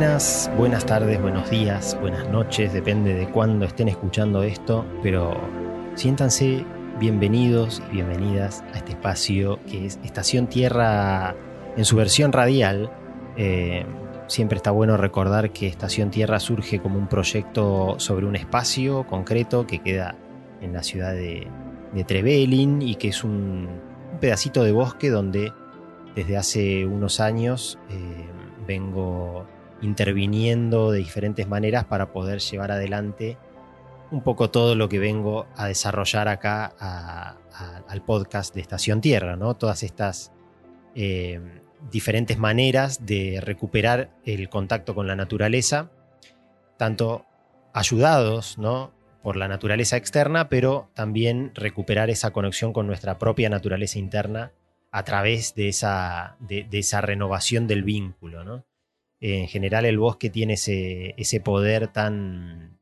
Buenas, buenas tardes, buenos días, buenas noches, depende de cuándo estén escuchando esto, pero siéntanse bienvenidos y bienvenidas a este espacio que es Estación Tierra en su versión radial. Eh, siempre está bueno recordar que Estación Tierra surge como un proyecto sobre un espacio concreto que queda en la ciudad de, de Trevelin y que es un, pedacito de bosque donde desde hace unos años eh, vengo interviniendo de diferentes maneras para poder llevar adelante un poco todo lo que vengo a desarrollar acá al podcast de Estación Tierra, ¿no? Todas estas eh, diferentes maneras de recuperar el contacto con la naturaleza, tanto ayudados, ¿no? por la naturaleza externa, pero también recuperar esa conexión con nuestra propia naturaleza interna a través de esa, de, esa renovación del vínculo. ¿no? En general el bosque tiene ese, ese poder tan,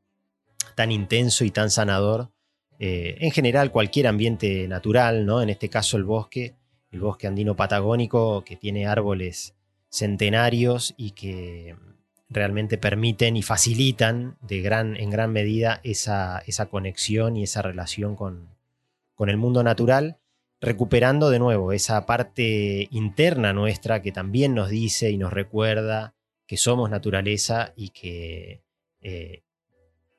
tan intenso y tan sanador. Eh, en general cualquier ambiente natural, ¿no? en este caso el bosque, el bosque andino patagónico que tiene árboles centenarios y que realmente permiten y facilitan de gran, en gran medida esa, esa conexión y esa relación con, con el mundo natural recuperando de nuevo esa parte interna nuestra que también nos dice y nos recuerda que somos naturaleza y que eh,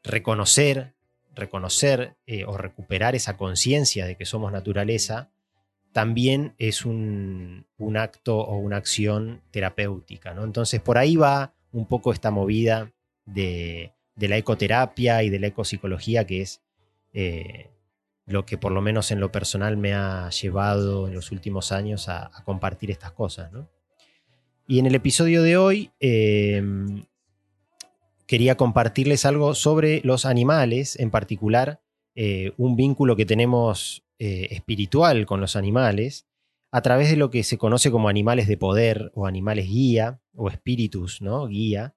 reconocer, reconocer eh, o recuperar esa conciencia de que somos naturaleza también es un, un, acto o una acción terapéutica. ¿no? Entonces por ahí va un poco esta movida de, la ecoterapia y de la ecopsicología que es... Eh, lo que por lo menos en lo personal me ha llevado en los últimos años a, compartir estas cosas. Y en el episodio de hoy em, quería compartirles algo sobre los animales, en particular eh, un vínculo que tenemos eh, espiritual con los animales, a través de lo que se conoce como animales de poder o animales guía o espíritus, ¿no? Guía,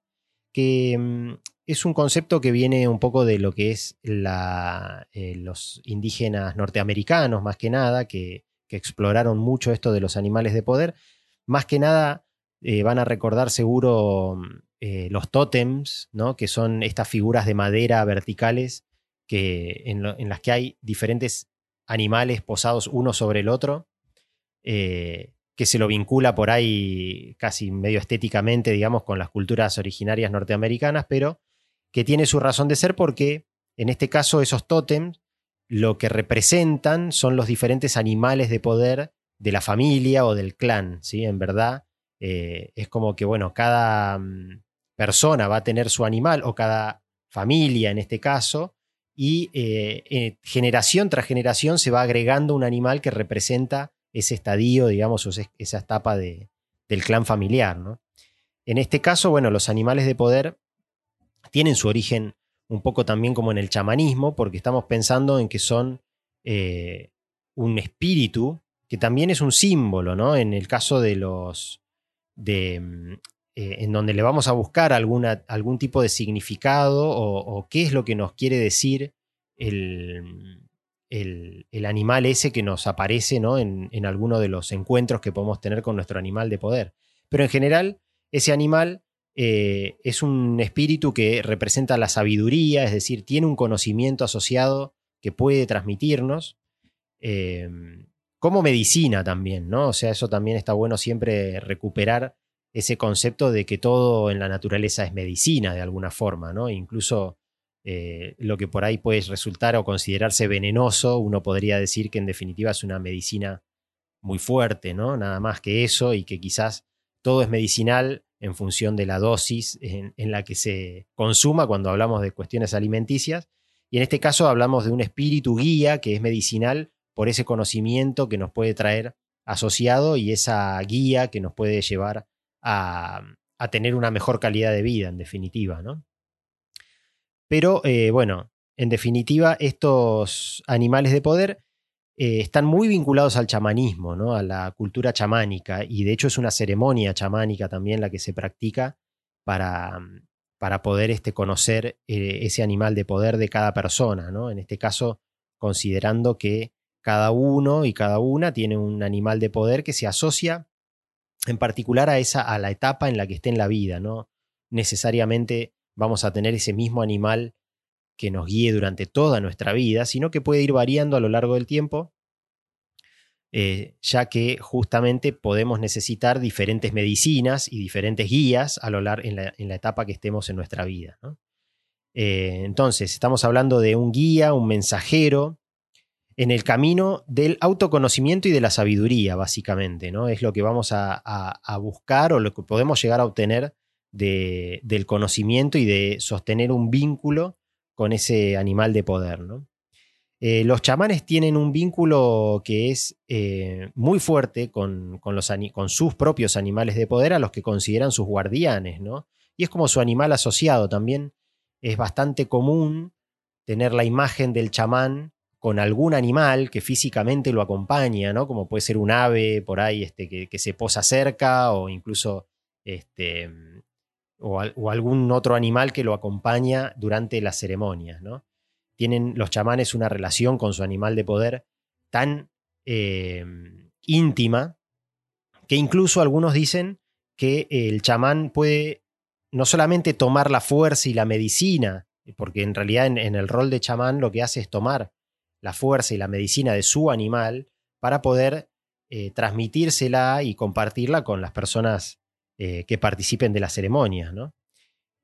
que em, es un concepto que viene un poco de lo que es eh, los indígenas norteamericanos, más que nada, que, exploraron mucho esto de los animales de poder. Más que nada eh, van a recordar seguro eh, los tótems, ¿no? que son estas figuras de madera verticales que, en, las que hay diferentes animales posados uno sobre el otro, que se lo vincula por ahí casi medio estéticamente, digamos, con las culturas originarias norteamericanas, pero que tiene su razón de ser porque en este caso esos tótems lo que representan son los diferentes animales de poder de la familia o del clan, ¿sí? En verdad eh, es como que, bueno, cada mm, persona va a tener su animal o cada familia en este caso y eh, eh, generación tras generación se va agregando un animal que representa ese estadio, digamos, esa etapa de, del clan familiar, ¿no? En este caso, bueno, los animales de poder tienen su origen un poco también como en el chamanismo, porque estamos pensando en que son un espíritu, que también es un símbolo, ¿no? En el caso de los... De, mm, eh, en donde le vamos a buscar algún tipo de significado o, qué es lo que nos quiere decir el, el, animal ese que nos aparece ¿no? en, en alguno de los encuentros que podemos tener con nuestro animal de poder. Pero en general, ese animal eh, es un espíritu que representa la sabiduría, es decir, tiene un conocimiento asociado que puede transmitirnos, eh, como medicina también, ¿no? O sea, eso también está bueno siempre recuperar ese concepto de que todo en la naturaleza es medicina de alguna forma, ¿no? Incluso eh, lo que por ahí puede resultar o considerarse venenoso, uno podría decir que en definitiva es una medicina muy fuerte, ¿no? Nada más que eso y que quizás todo es medicinal en función de la dosis en, la que se consuma cuando hablamos de cuestiones alimenticias. Y en este caso hablamos de un espíritu guía que es medicinal por ese conocimiento que nos puede traer asociado y esa guía que nos puede llevar a, tener una mejor calidad de vida, en definitiva. ¿no? Pero eh, bueno, en definitiva, estos animales de poder eh, están muy vinculados al chamanismo, ¿no? a la cultura chamánica, y de hecho es una ceremonia chamánica también la que se practica para, para poder este, conocer eh, ese animal de poder de cada persona, ¿no? en este caso considerando que cada uno y cada una tiene un animal de poder que se asocia en particular a, esa, a la etapa en la que esté en la vida, ¿no? necesariamente vamos a tener ese mismo animal que nos guíe durante toda nuestra vida, sino que puede ir variando a lo largo del tiempo, eh, ya que justamente podemos necesitar diferentes medicinas y diferentes guías a lo largo, en, la, etapa que estemos en nuestra vida. Eh, entonces, estamos hablando de un guía, un mensajero, en el camino del autoconocimiento y de la sabiduría, básicamente, ¿no? Es lo que vamos a, buscar o lo que podemos llegar a obtener del conocimiento y de sostener un vínculo con ese animal de poder. Eh, los chamanes tienen un vínculo que es eh, muy fuerte con, con, sus propios animales de poder, a los que consideran sus guardianes, ¿no? Y es como su animal asociado también. Es bastante común tener la imagen del chamán con algún animal que físicamente lo acompaña, ¿no? Como puede ser un ave por ahí este, que, se posa cerca o incluso este, o, algún otro animal que lo acompaña durante las ceremonias, ¿no? Tienen los chamanes una relación con su animal de poder tan em, íntima que incluso algunos dicen que el chamán puede no solamente tomar la fuerza y la medicina, porque en realidad en, en el rol de chamán lo que hace es tomar la fuerza y la medicina de su animal para poder eh, transmitírsela y compartirla con las personas eh, que participen de la ceremonia. ¿no?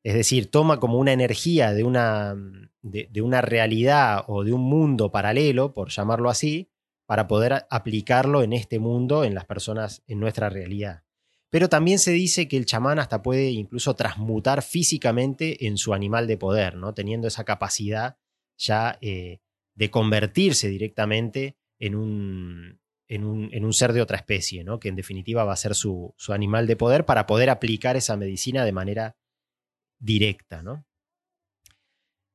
Es decir, toma como una energía de una, de, una realidad o de un mundo paralelo, por llamarlo así, para poder aplicarlo en este mundo, en las personas, en nuestra realidad. Pero también se dice que el chamán hasta puede incluso transmutar físicamente en su animal de poder, ¿no? teniendo esa capacidad ya eh, de convertirse directamente en un, en un, ser de otra especie, ¿no? que en definitiva va a ser su, animal de poder para poder aplicar esa medicina de manera directa. ¿no?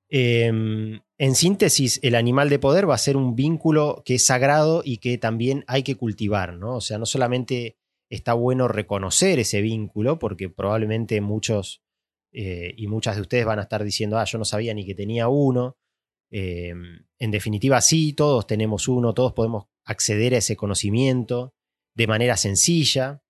Em, en síntesis, el animal de poder va a ser un vínculo que es sagrado y que también hay que cultivar. ¿no? O sea, no solamente está bueno reconocer ese vínculo, porque probablemente muchos eh, y muchas de ustedes van a estar diciendo, ah, yo no sabía ni que tenía uno, Em, en definitiva, sí, todos tenemos uno, todos podemos acceder a ese conocimiento de manera sencilla.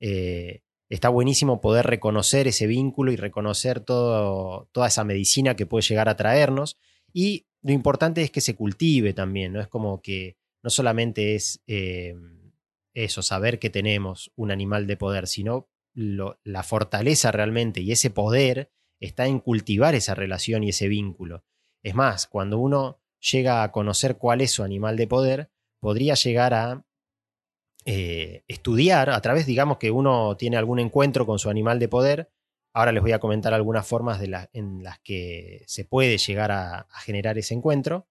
Eh, está buenísimo poder reconocer ese vínculo y reconocer toda esa medicina que puede llegar a traernos. Y lo importante es que se cultive también, ¿no? Es como que no solamente es em, eso, saber que tenemos un animal de poder, sino la fortaleza realmente y ese poder está en cultivar esa relación y ese vínculo. Es más, cuando uno llega a conocer cuál es su animal de poder, podría llegar a eh, estudiar a través, digamos que uno tiene algún encuentro con su animal de poder. Ahora les voy a comentar algunas formas de en las que se puede llegar a, generar ese encuentro.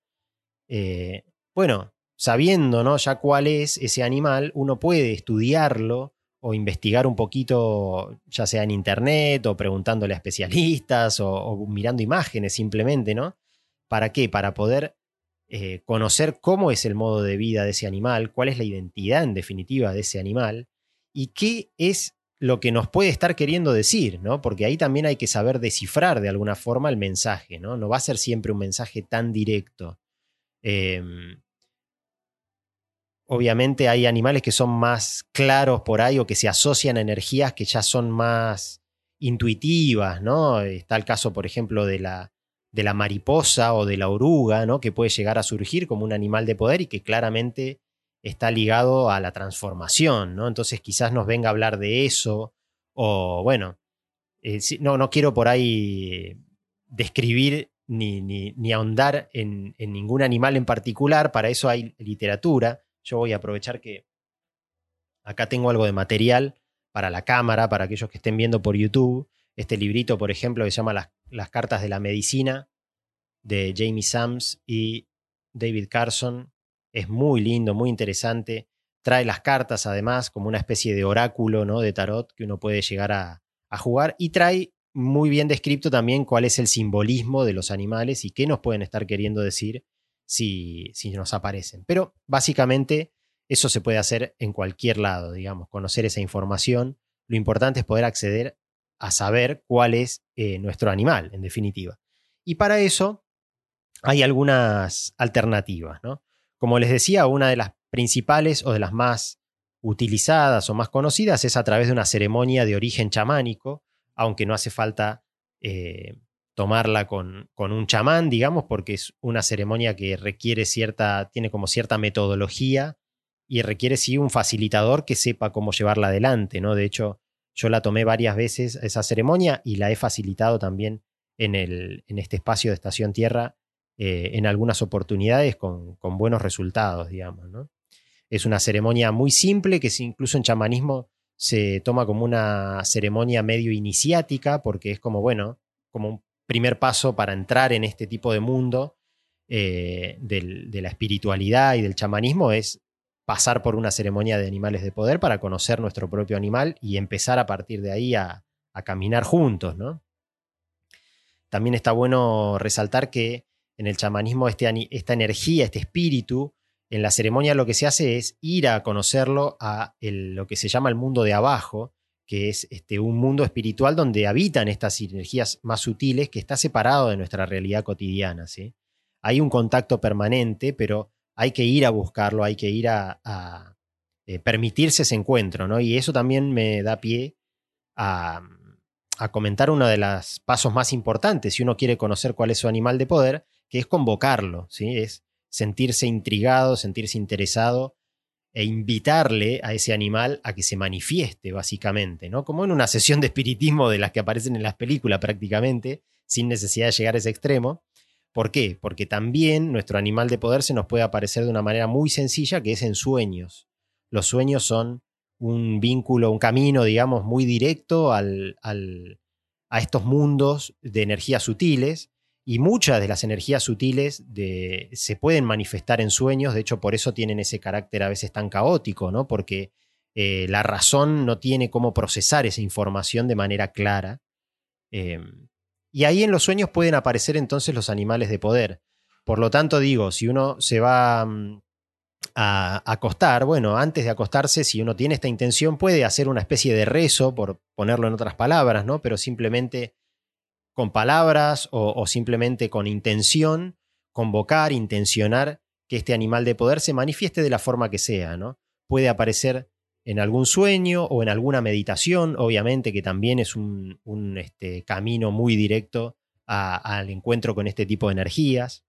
Eh, bueno, sabiendo ¿no? ya cuál es ese animal, uno puede estudiarlo o investigar un poquito, ya sea en internet o preguntándole a especialistas o, o mirando imágenes simplemente, ¿no? ¿Para qué? Para poder eh, conocer cómo es el modo de vida de ese animal, cuál es la identidad en definitiva de ese animal y qué es lo que nos puede estar queriendo decir, ¿no? Porque ahí también hay que saber descifrar de alguna forma el mensaje, ¿no? No va a ser siempre un mensaje tan directo. Em, obviamente hay animales que son más claros por ahí o que se asocian a energías que ya son más intuitivas, ¿no? Está el caso, por ejemplo, de la, de la mariposa o de la oruga, ¿no? que puede llegar a surgir como un animal de poder y que claramente está ligado a la transformación. ¿no? Entonces quizás nos venga a hablar de eso o bueno, eh, no, no quiero por ahí describir ni, ni, ahondar en, en, ningún animal en particular, para eso hay literatura. Yo voy a aprovechar que acá tengo algo de material para la cámara, para aquellos que estén viendo por YouTube. Este librito, por ejemplo, que se llama Las, cartas de la medicina, de Jamie Sams y David Carson, es muy lindo, muy interesante. Trae las cartas, además, como una especie de oráculo ¿no? de tarot que uno puede llegar a, jugar. Y trae muy bien descrito también cuál es el simbolismo de los animales y qué nos pueden estar queriendo decir si, si nos aparecen. Pero básicamente eso se puede hacer en cualquier lado, digamos, conocer esa información. Lo importante es poder acceder a saber cuál es eh, nuestro animal, en definitiva. Y para eso hay algunas alternativas. ¿no? Como les decía, una de las principales o de las más utilizadas o más conocidas es a través de una ceremonia de origen chamánico, aunque no hace falta eh, tomarla con, con, un chamán, digamos, porque es una ceremonia que requiere cierta, tiene como cierta metodología y requiere sí un facilitador que sepa cómo llevarla adelante, ¿no? De hecho, yo la tomé varias veces esa ceremonia y la he facilitado también en, el, en este espacio de Estación Tierra eh, en algunas oportunidades con, buenos resultados, digamos, ¿no? Es una ceremonia muy simple que incluso en chamanismo se toma como una ceremonia medio iniciática porque es como, bueno, como un primer paso para entrar en este tipo de mundo eh, de la espiritualidad y del chamanismo es pasar por una ceremonia de animales de poder para conocer nuestro propio animal y empezar a partir de ahí a, caminar juntos, ¿no? También está bueno resaltar que en el chamanismo este, esta energía, este espíritu, en la ceremonia lo que se hace es ir a conocerlo a lo que se llama el mundo de abajo, que es este, un mundo espiritual donde habitan estas energías más sutiles que está separado de nuestra realidad cotidiana. ¿sí? Hay un contacto permanente, pero hay que ir a buscarlo, hay que ir a, eh, permitirse ese encuentro, ¿no? Y eso también me da pie a, a comentar uno de los pasos más importantes si uno quiere conocer cuál es su animal de poder, que es convocarlo, ¿sí? Es sentirse intrigado, sentirse interesado e invitarle a ese animal a que se manifieste, básicamente, ¿no? Como en una sesión de espiritismo de las que aparecen en las películas prácticamente, sin necesidad de llegar a ese extremo. ¿Por qué? Porque también nuestro animal de poder se nos puede aparecer de una manera muy sencilla, que es en sueños. Los sueños son un vínculo, un camino, digamos, muy directo al, a estos mundos de energías sutiles y muchas de las energías sutiles de, se pueden manifestar en sueños, de hecho por eso tienen ese carácter a veces tan caótico, ¿no? Porque eh, la razón no tiene cómo procesar esa información de manera clara. Em, y ahí en los sueños pueden aparecer entonces los animales de poder. Por lo tanto, digo, si uno se va mm, a acostar, bueno, antes de acostarse, si uno tiene esta intención, puede hacer una especie de rezo, por ponerlo en otras palabras, ¿no? Pero simplemente con palabras o, simplemente con intención, convocar, intencionar que este animal de poder se manifieste de la forma que sea, ¿no? Puede aparecer en algún sueño o en alguna meditación, obviamente que también es un, este, camino muy directo al encuentro con este tipo de energías.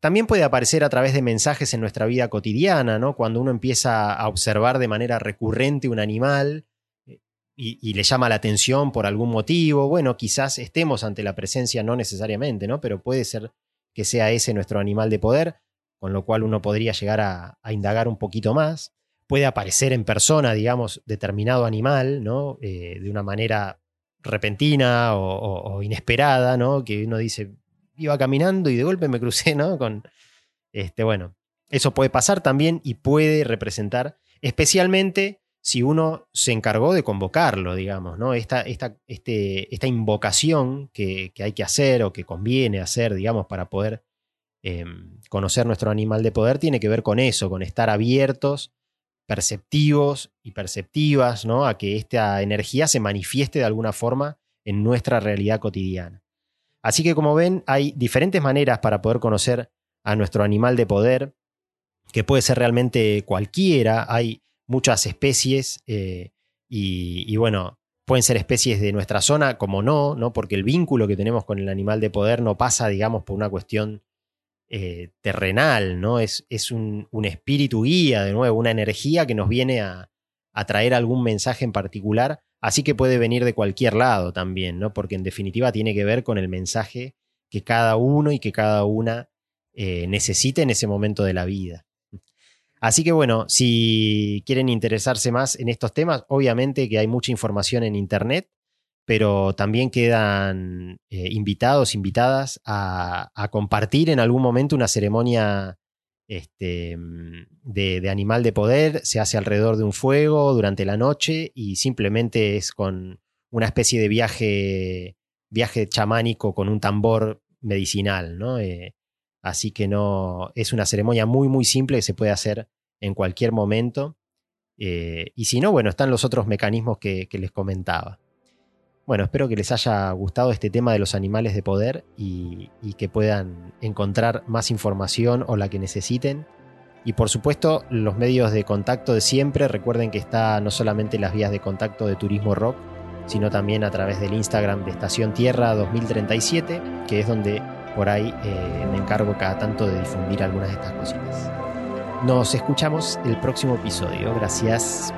También puede aparecer a través de mensajes en nuestra vida cotidiana, ¿no? Cuando uno empieza a observar de manera recurrente un animal y, le llama la atención por algún motivo, bueno, quizás estemos ante la presencia, no necesariamente, ¿no? Pero puede ser que sea ese nuestro animal de poder, con lo cual uno podría llegar a, indagar un poquito más. Puede aparecer en persona, digamos, determinado animal, ¿no? Eh, de una manera repentina o, inesperada, ¿no? Que uno dice, iba caminando y de golpe me crucé, ¿no? Con, este, bueno, eso puede pasar también y puede representar especialmente si uno se encargó de convocarlo, digamos, ¿no? Esta, esta, este, esta invocación que, hay que hacer o que conviene hacer, digamos, para poder em, conocer nuestro animal de poder, tiene que ver con eso, con estar abiertos, perceptivos y perceptivas, ¿no? A que esta energía se manifieste de alguna forma en nuestra realidad cotidiana. Así que como ven, hay diferentes maneras para poder conocer a nuestro animal de poder, que puede ser realmente cualquiera. Hay muchas especies eh, y, bueno, pueden ser especies de nuestra zona como no, ¿no? Porque el vínculo que tenemos con el animal de poder no pasa, digamos, por una cuestión eh, terrenal, ¿no? Es, es un, espíritu guía, de nuevo, una energía que nos viene a, traer algún mensaje en particular, así que puede venir de cualquier lado también, ¿no? Porque en definitiva tiene que ver con el mensaje que cada uno y que cada una eh, necesite en ese momento de la vida. Así que bueno, si quieren interesarse más en estos temas, obviamente que hay mucha información en Internet, pero también quedan eh, invitados, invitadas a, compartir en algún momento una ceremonia este, de, animal de poder. Se hace alrededor de un fuego durante la noche y simplemente es con una especie de viaje, viaje chamánico con un tambor medicinal, ¿no? Eh, Así que no, es una ceremonia muy, muy simple que se puede hacer en cualquier momento. Eh, y si no, bueno, están los otros mecanismos que, les comentaba. Bueno, espero que les haya gustado este tema de los animales de poder y, que puedan encontrar más información o la que necesiten. Y por supuesto, los medios de contacto de siempre. Recuerden que está no solamente las vías de contacto de Turismo Rock, sino también a través del Instagram de Estación Tierra 2037, que es donde por ahí eh, me encargo cada tanto de difundir algunas de estas cositas. Nos escuchamos el próximo episodio. Gracias.